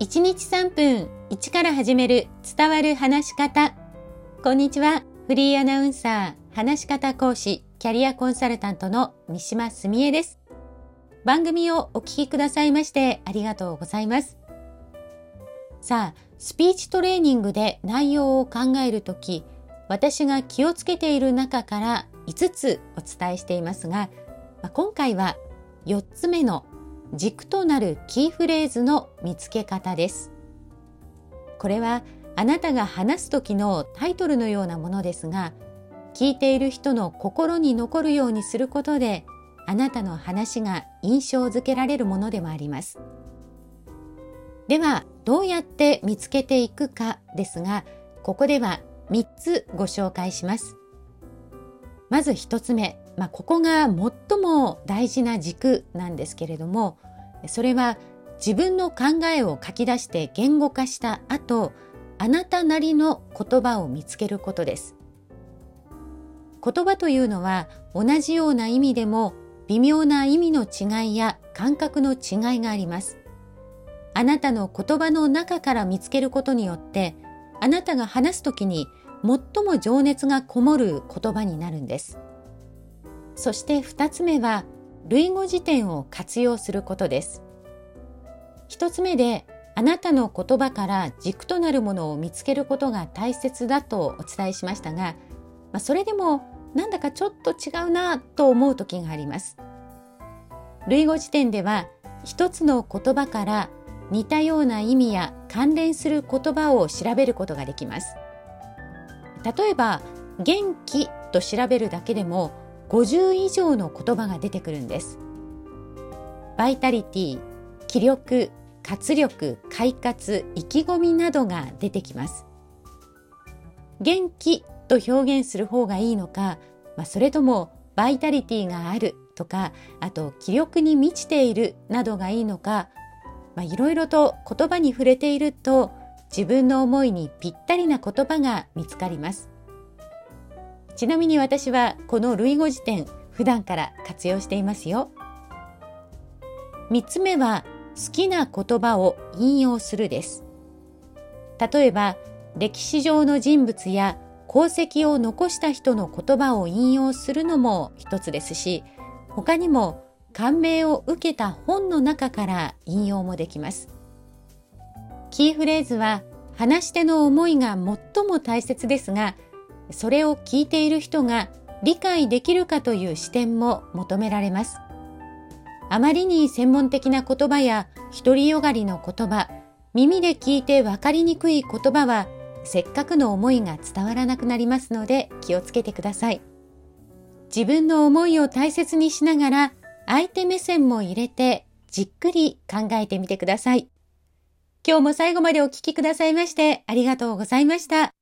1日3分1から始める伝わる話し方。こんにちは。フリーアナウンサー、話し方講師、キャリアコンサルタントの三島澄江です。番組をお聞きくださいましてありがとうございます。さあ、スピーチトレーニングで内容を考えるとき、私が気をつけている中から5つお伝えしていますが、今回は4つ目の軸となるキーフレーズの見つけ方です。これはあなたが話す時のタイトルのようなものですが、聞いている人の心に残るようにすることで、あなたの話が印象づけられるものでもあります。では、どうやって見つけていくかですが、ここでは3つご紹介します。まず1つ目、まあ、ここが最も大事な軸なんですけれどもそれは自分の考えを書き出して言語化した後あなたなりの言葉を見つけることです。言葉というのは同じような意味でも微妙な意味の違いや感覚の違いがあります。あなたの言葉の中から見つけることによってあなたが話すときに最も情熱がこもる言葉になるんです。そして2つ目は類語辞典を活用することです。1つ目であなたの言葉から軸となるものを見つけることが大切だとお伝えしましたが、まあ、それでもなんだかちょっと違うなと思う時があります。類語辞典では一つの言葉から似たような意味や関連する言葉を調べることができます。例えば元気と調べるだけでも50以上の言葉が出てくるんです。バイタリティ気力活力快活意気込みなどが出てきます。元気と表現する方がいいのか、まあ、それともバイタリティがあるとかあと気力に満ちているなどがいいのかいろいろと言葉に触れていると自分の思いにぴったりな言葉が見つかります。ちなみに私はこの類語辞典普段から活用していますよ。3つ目は好きな言葉を引用するです。例えば歴史上の人物や功績を残した人の言葉を引用するのも一つですし他にも感銘を受けた本の中から引用もできます。キーフレーズは話し手の思いが最も大切ですがそれを聞いている人が理解できるかという視点も求められます。あまりに専門的な言葉や独りよがりの言葉耳で聞いて分かりにくい言葉はせっかくの思いが伝わらなくなりますので気をつけてください。自分の思いを大切にしながら相手目線も入れてじっくり考えてみてください。今日も最後までお聴きくださいましてありがとうございました。